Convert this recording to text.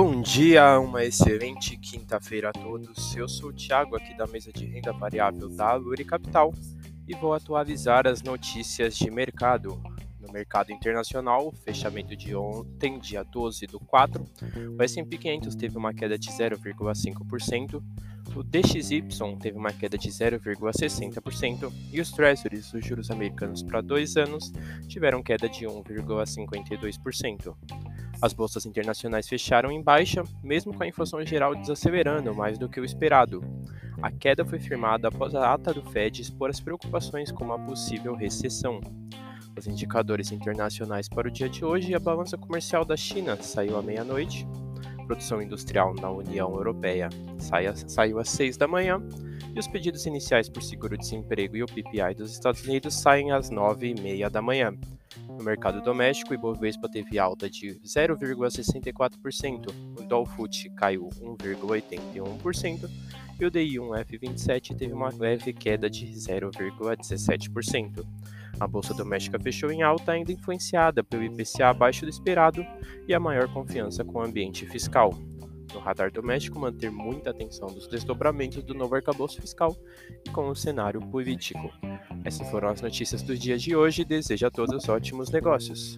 Bom dia, uma excelente quinta-feira a todos. Eu sou o Thiago aqui da mesa de renda variável da Luri Capital e vou atualizar as notícias de mercado. No mercado internacional, fechamento de ontem, dia 12 do 4, o S&P 500 teve uma queda de 0,5%, o DXY teve uma queda de 0,60% e os Treasuries, os juros americanos para dois anos, tiveram queda de 1,52%. As bolsas internacionais fecharam em baixa, mesmo com a inflação geral desacelerando mais do que o esperado. A queda foi firmada após a ata do Fed expor as preocupações com uma possível recessão. Os indicadores internacionais para o dia de hoje, a balança comercial da China saiu à meia-noite, produção industrial na União Europeia saiu às 6 da manhã e os pedidos iniciais por seguro-desemprego e o PPI dos Estados Unidos saem às 9 e meia da manhã. No mercado doméstico, o Ibovespa teve alta de 0,64%, o Dow Foot caiu 1,81% e o DI1F27 teve uma leve queda de 0,17%. A bolsa doméstica fechou em alta, ainda influenciada pelo IPCA abaixo do esperado e a maior confiança com o ambiente fiscal no radar doméstico manter muita atenção dos desdobramentos do novo arcabouço fiscal e com o cenário político. Essas foram as notícias do dia de hoje. Desejo a todos ótimos negócios.